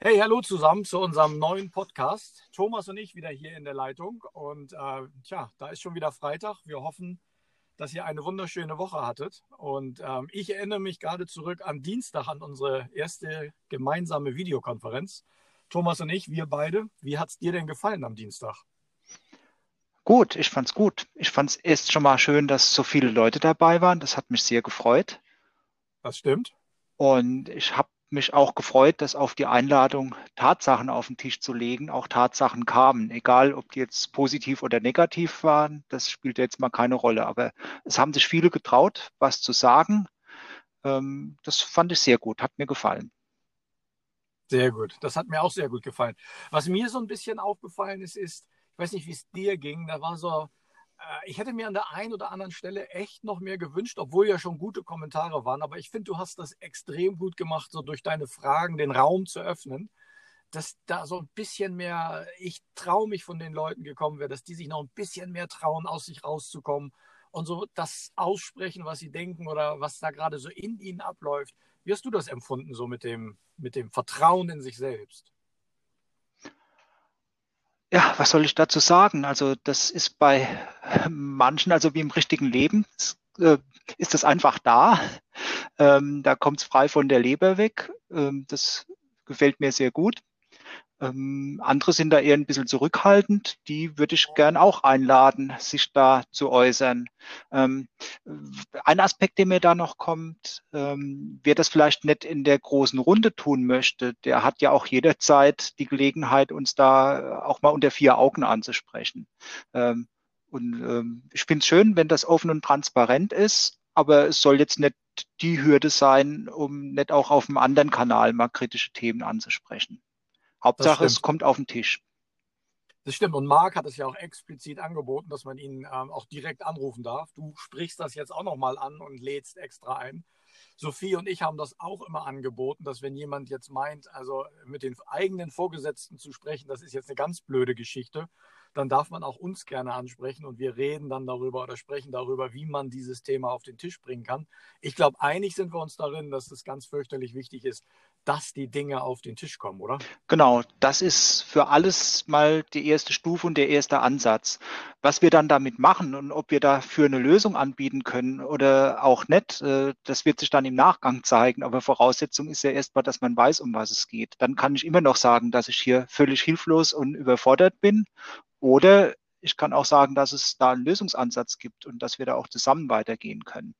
Hey, hallo zusammen zu unserem neuen Podcast. Thomas und ich wieder hier in der Leitung. Und äh, tja, da ist schon wieder Freitag. Wir hoffen, dass ihr eine wunderschöne Woche hattet. Und ähm, ich erinnere mich gerade zurück am Dienstag an unsere erste gemeinsame Videokonferenz. Thomas und ich, wir beide. Wie hat es dir denn gefallen am Dienstag? Gut, ich fand's gut. Ich fand's erst schon mal schön, dass so viele Leute dabei waren. Das hat mich sehr gefreut. Das stimmt. Und ich habe mich auch gefreut, dass auf die Einladung Tatsachen auf den Tisch zu legen, auch Tatsachen kamen. Egal, ob die jetzt positiv oder negativ waren, das spielt jetzt mal keine Rolle. Aber es haben sich viele getraut, was zu sagen. Ähm, das fand ich sehr gut, hat mir gefallen. Sehr gut. Das hat mir auch sehr gut gefallen. Was mir so ein bisschen aufgefallen ist, ist, ich weiß nicht, wie es dir ging, da war so, ich hätte mir an der einen oder anderen Stelle echt noch mehr gewünscht, obwohl ja schon gute Kommentare waren. Aber ich finde, du hast das extrem gut gemacht, so durch deine Fragen den Raum zu öffnen. Dass da so ein bisschen mehr, ich traue mich von den Leuten gekommen wäre, dass die sich noch ein bisschen mehr trauen, aus sich rauszukommen und so das aussprechen, was sie denken oder was da gerade so in ihnen abläuft. Wie hast du das empfunden, so mit dem, mit dem Vertrauen in sich selbst? Ja, was soll ich dazu sagen? Also das ist bei manchen, also wie im richtigen Leben, äh, ist das einfach da. Ähm, da kommt es frei von der Leber weg. Ähm, das gefällt mir sehr gut. Ähm, andere sind da eher ein bisschen zurückhaltend. Die würde ich gern auch einladen, sich da zu äußern. Ähm, ein Aspekt, der mir da noch kommt, ähm, wer das vielleicht nicht in der großen Runde tun möchte, der hat ja auch jederzeit die Gelegenheit, uns da auch mal unter vier Augen anzusprechen. Ähm, und ähm, ich finde es schön, wenn das offen und transparent ist, aber es soll jetzt nicht die Hürde sein, um nicht auch auf einem anderen Kanal mal kritische Themen anzusprechen. Hauptsache, es kommt auf den Tisch. Das stimmt. Und Marc hat es ja auch explizit angeboten, dass man ihn ähm, auch direkt anrufen darf. Du sprichst das jetzt auch nochmal an und lädst extra ein. Sophie und ich haben das auch immer angeboten, dass wenn jemand jetzt meint, also mit den eigenen Vorgesetzten zu sprechen, das ist jetzt eine ganz blöde Geschichte, dann darf man auch uns gerne ansprechen und wir reden dann darüber oder sprechen darüber, wie man dieses Thema auf den Tisch bringen kann. Ich glaube, einig sind wir uns darin, dass es ganz fürchterlich wichtig ist, dass die Dinge auf den Tisch kommen, oder? Genau, das ist für alles mal die erste Stufe und der erste Ansatz. Was wir dann damit machen und ob wir dafür eine Lösung anbieten können oder auch nicht, äh, das wird sich dann im Nachgang zeigen. Aber Voraussetzung ist ja erstmal, dass man weiß, um was es geht. Dann kann ich immer noch sagen, dass ich hier völlig hilflos und überfordert bin. Oder ich kann auch sagen, dass es da einen Lösungsansatz gibt und dass wir da auch zusammen weitergehen können.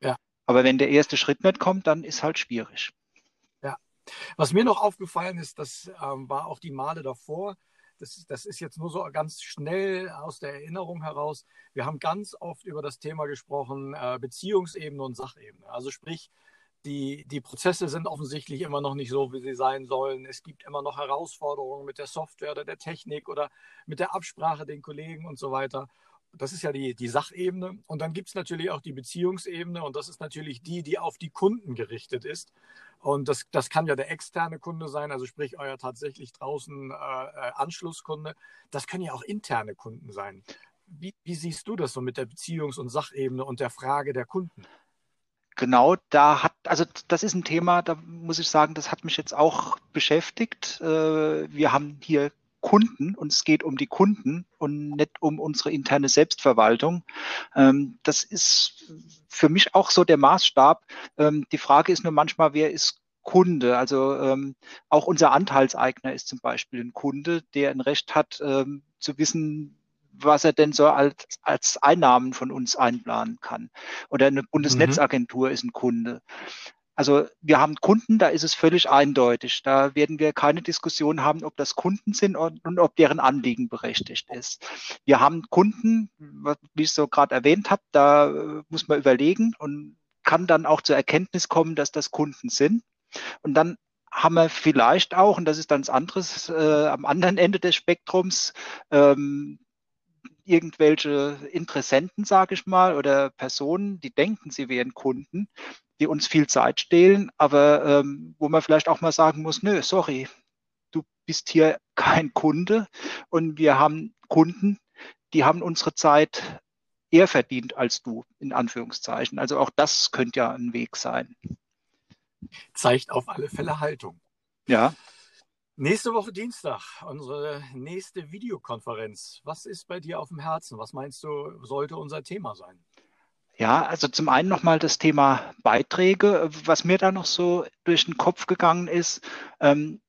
Ja. Aber wenn der erste Schritt nicht kommt, dann ist halt schwierig. Was mir noch aufgefallen ist, das ähm, war auch die Male davor. Das, das ist jetzt nur so ganz schnell aus der Erinnerung heraus. Wir haben ganz oft über das Thema gesprochen, äh, Beziehungsebene und Sachebene. Also sprich, die, die Prozesse sind offensichtlich immer noch nicht so, wie sie sein sollen. Es gibt immer noch Herausforderungen mit der Software oder der Technik oder mit der Absprache den Kollegen und so weiter. Das ist ja die, die Sachebene. Und dann gibt es natürlich auch die Beziehungsebene. Und das ist natürlich die, die auf die Kunden gerichtet ist. Und das, das kann ja der externe Kunde sein, also sprich euer tatsächlich draußen äh, äh, Anschlusskunde. Das können ja auch interne Kunden sein. Wie, wie siehst du das so mit der Beziehungs- und Sachebene und der Frage der Kunden? Genau, da hat, also das ist ein Thema, da muss ich sagen, das hat mich jetzt auch beschäftigt. Äh, wir haben hier Kunden und es geht um die Kunden und nicht um unsere interne Selbstverwaltung. Ähm, das ist für mich auch so der Maßstab. Ähm, die Frage ist nur manchmal, wer ist Kunde? Also ähm, auch unser Anteilseigner ist zum Beispiel ein Kunde, der ein Recht hat zu wissen, was er denn so als, als Einnahmen von uns einplanen kann. Oder eine Bundesnetzagentur mhm. ist ein Kunde. Also wir haben Kunden, da ist es völlig eindeutig. Da werden wir keine Diskussion haben, ob das Kunden sind und, und ob deren Anliegen berechtigt ist. Wir haben Kunden, wie ich so gerade erwähnt habe, da äh, muss man überlegen und kann dann auch zur Erkenntnis kommen, dass das Kunden sind. Und dann haben wir vielleicht auch, und das ist dann das anderes, äh, am anderen Ende des Spektrums, ähm, irgendwelche Interessenten, sage ich mal, oder Personen, die denken, sie wären Kunden, die uns viel Zeit stehlen, aber ähm, wo man vielleicht auch mal sagen muss, nö, sorry, du bist hier kein Kunde und wir haben Kunden, die haben unsere Zeit eher verdient als du, in Anführungszeichen. Also auch das könnte ja ein Weg sein. Zeigt auf alle Fälle Haltung. Ja. Nächste Woche Dienstag, unsere nächste Videokonferenz. Was ist bei dir auf dem Herzen? Was meinst du, sollte unser Thema sein? Ja, also zum einen nochmal das Thema Beiträge. Was mir da noch so durch den Kopf gegangen ist, ähm,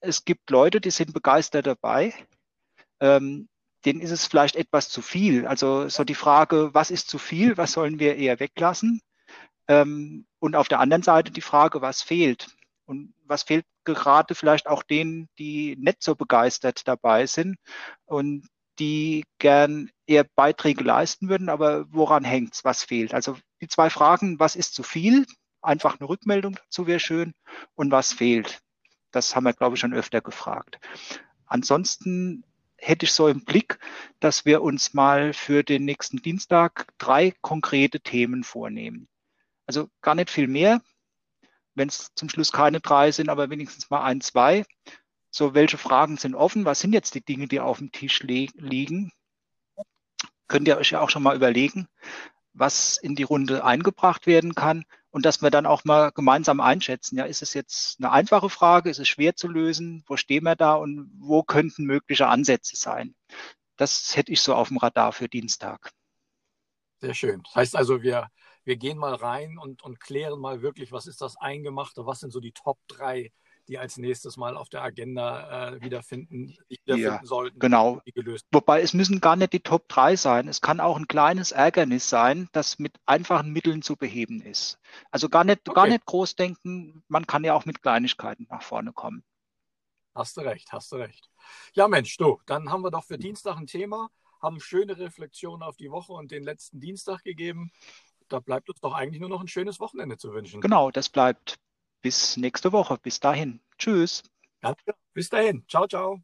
es gibt Leute, die sind begeistert dabei. Ähm, denen ist es vielleicht etwas zu viel. Also so die Frage, was ist zu viel, was sollen wir eher weglassen? Ähm, und auf der anderen Seite die Frage, was fehlt? Und was fehlt gerade vielleicht auch denen, die nicht so begeistert dabei sind und die gern eher Beiträge leisten würden, aber woran hängt es, was fehlt? Also die zwei Fragen, was ist zu viel? Einfach eine Rückmeldung dazu wäre schön. Und was fehlt? Das haben wir, glaube ich, schon öfter gefragt. Ansonsten hätte ich so im Blick, dass wir uns mal für den nächsten Dienstag drei konkrete Themen vornehmen. Also gar nicht viel mehr, wenn es zum Schluss keine drei sind, aber wenigstens mal ein, zwei. So, welche Fragen sind offen? Was sind jetzt die Dinge, die auf dem Tisch liegen? Könnt ihr euch ja auch schon mal überlegen, was in die Runde eingebracht werden kann und dass wir dann auch mal gemeinsam einschätzen. Ja, ist es jetzt eine einfache Frage? Ist es schwer zu lösen? Wo stehen wir da und wo könnten mögliche Ansätze sein? Das hätte ich so auf dem Radar für Dienstag. Sehr schön. Das heißt also, wir wir gehen mal rein und, und klären mal wirklich, was ist das Eingemachte, was sind so die Top 3, die als nächstes mal auf der Agenda äh, wiederfinden, wiederfinden ja, sollten. Genau. Wobei es müssen gar nicht die Top 3 sein. Es kann auch ein kleines Ärgernis sein, das mit einfachen Mitteln zu beheben ist. Also gar nicht, okay. gar nicht groß denken, man kann ja auch mit Kleinigkeiten nach vorne kommen. Hast du recht, hast du recht. Ja, Mensch, du, dann haben wir doch für Dienstag ein Thema, haben schöne Reflexionen auf die Woche und den letzten Dienstag gegeben da bleibt uns doch eigentlich nur noch ein schönes Wochenende zu wünschen. Genau, das bleibt bis nächste Woche. Bis dahin. Tschüss. Ja, bis dahin. Ciao, ciao.